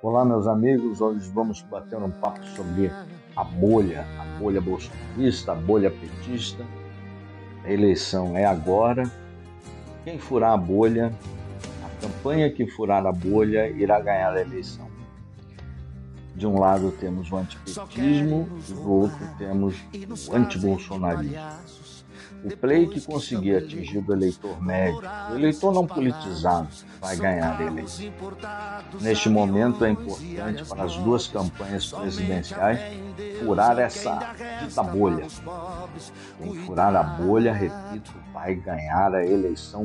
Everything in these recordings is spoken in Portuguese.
Olá, meus amigos. Hoje vamos bater um papo sobre a bolha, a bolha bolsonarista, a bolha petista. A eleição é agora. Quem furar a bolha, a campanha que furar a bolha irá ganhar a eleição. De um lado temos o antipetismo e do outro temos o antibolsonarismo. O play que conseguir atingir o eleitor médio, o eleitor não politizado, vai ganhar a eleição. Neste momento é importante para as duas campanhas presidenciais furar essa dita bolha. Quem furar a bolha, repito, vai ganhar a eleição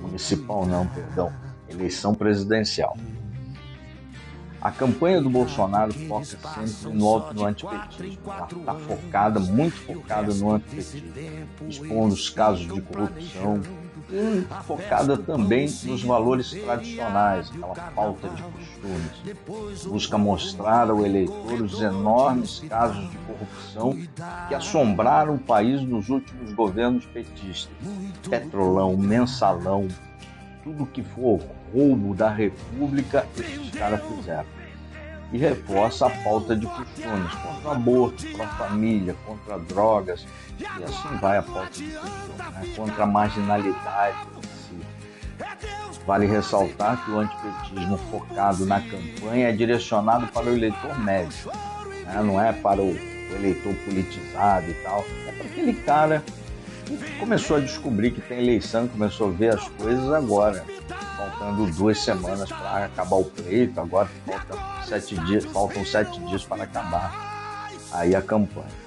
municipal, não, perdão, eleição presidencial. A campanha do Bolsonaro foca sempre no no antipetismo. Está focada, muito focada no antipetismo, expondo os casos de corrupção e focada também nos valores tradicionais, aquela falta de costumes. Busca mostrar ao eleitor os enormes casos de corrupção que assombraram o país nos últimos governos petistas. Petrolão, mensalão, tudo que for roubo da República, esses caras fizeram. E reforça a pauta de costumes contra o aborto, contra a família, contra drogas, e assim vai a pauta de costumes, né? contra a marginalidade Vale ressaltar que o antipetismo focado na campanha é direcionado para o eleitor médio, né? não é para o eleitor politizado e tal, é para aquele cara começou a descobrir que tem eleição, começou a ver as coisas agora, faltando duas semanas para acabar o pleito, agora faltam sete dias, faltam sete dias para acabar aí a campanha.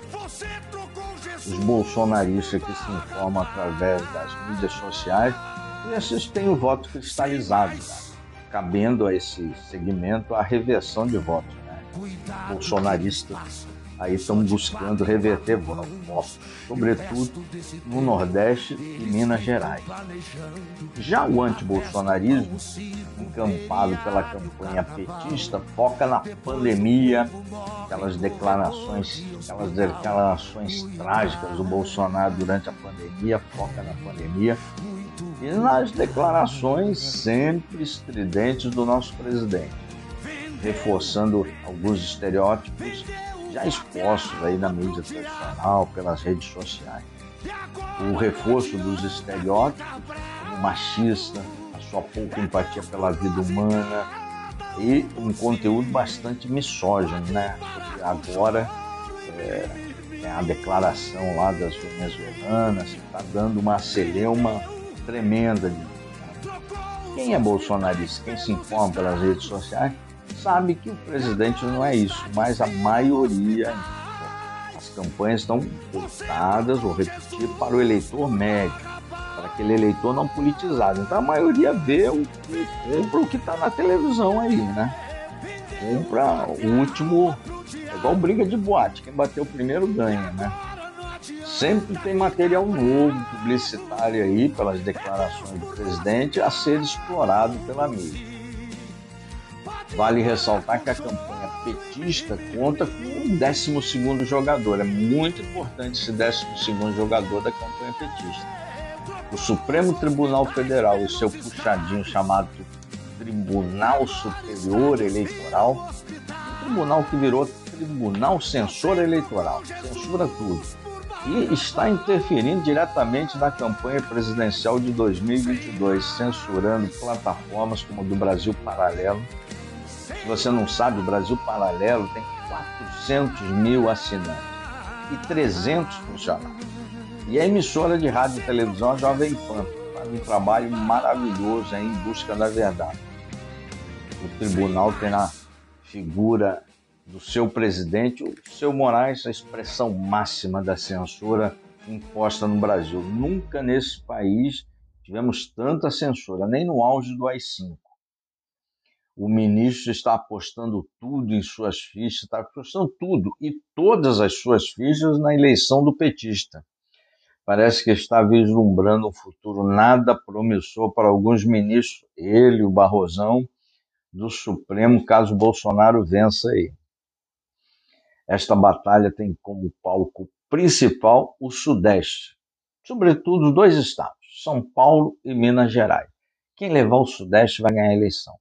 Os bolsonaristas que se informam através das mídias sociais, esses têm o voto cristalizado, né? cabendo a esse segmento a reversão de votos. Né? Bolsonaristas aí estão buscando reverter votos, sobretudo no Nordeste e Minas Gerais. Já o antibolsonarismo, encampado pela campanha petista, foca na pandemia, aquelas declarações, aquelas declarações trágicas do Bolsonaro durante a pandemia, foca na pandemia, e nas declarações sempre estridentes do nosso presidente, reforçando alguns estereótipos já expostos aí na mídia tradicional, pelas redes sociais. O reforço dos estereótipos, como machista, a sua pouca empatia pela vida humana e um conteúdo bastante misógino, né? Porque agora é, tem a declaração lá das venezuelanas, está dando uma celeuma tremenda. De... Quem é bolsonarista, quem se informa pelas redes sociais, sabe que o presidente não é isso, mas a maioria, as campanhas estão voltadas, vou repetir, para o eleitor médio, para aquele eleitor não politizado. Então a maioria vê o que compra o que está na televisão aí, né? Compra o último, é igual briga de boate, quem bateu primeiro ganha, né? Sempre tem material novo, publicitário aí, pelas declarações do presidente, a ser explorado pela mídia. Vale ressaltar que a campanha petista conta com um 12 jogador. É muito importante esse 12 jogador da campanha petista. O Supremo Tribunal Federal e seu puxadinho chamado Tribunal Superior Eleitoral, um tribunal que virou Tribunal Censor Eleitoral, censura tudo, e está interferindo diretamente na campanha presidencial de 2022, censurando plataformas como a do Brasil Paralelo, você não sabe, o Brasil Paralelo tem 400 mil assinantes e 300 funcionários. E a emissora de rádio e televisão, a Jovem Pan, faz um trabalho maravilhoso em busca da verdade. O tribunal tem na figura do seu presidente, o seu Moraes, a expressão máxima da censura imposta no Brasil. Nunca nesse país tivemos tanta censura, nem no auge do AI-5 o ministro está apostando tudo em suas fichas, está apostando tudo e todas as suas fichas na eleição do petista. Parece que está vislumbrando um futuro nada promissor para alguns ministros, ele, o Barrosão, do Supremo, caso Bolsonaro vença aí. Esta batalha tem como palco principal o Sudeste, sobretudo dois estados, São Paulo e Minas Gerais. Quem levar o Sudeste vai ganhar a eleição.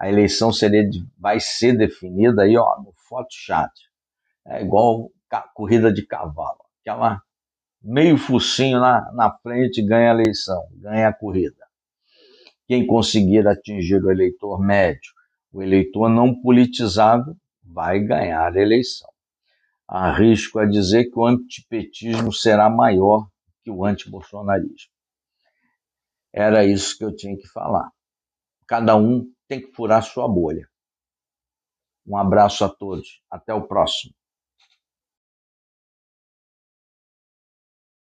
A eleição seria, vai ser definida aí, ó, no Photochat. É igual corrida de cavalo. Aquela meio focinho na, na frente ganha a eleição, ganha a corrida. Quem conseguir atingir o eleitor médio, o eleitor não politizado, vai ganhar a eleição. Arrisco a dizer que o antipetismo será maior que o antibolsonarismo. Era isso que eu tinha que falar. Cada um tem que furar sua bolha. Um abraço a todos. Até o próximo.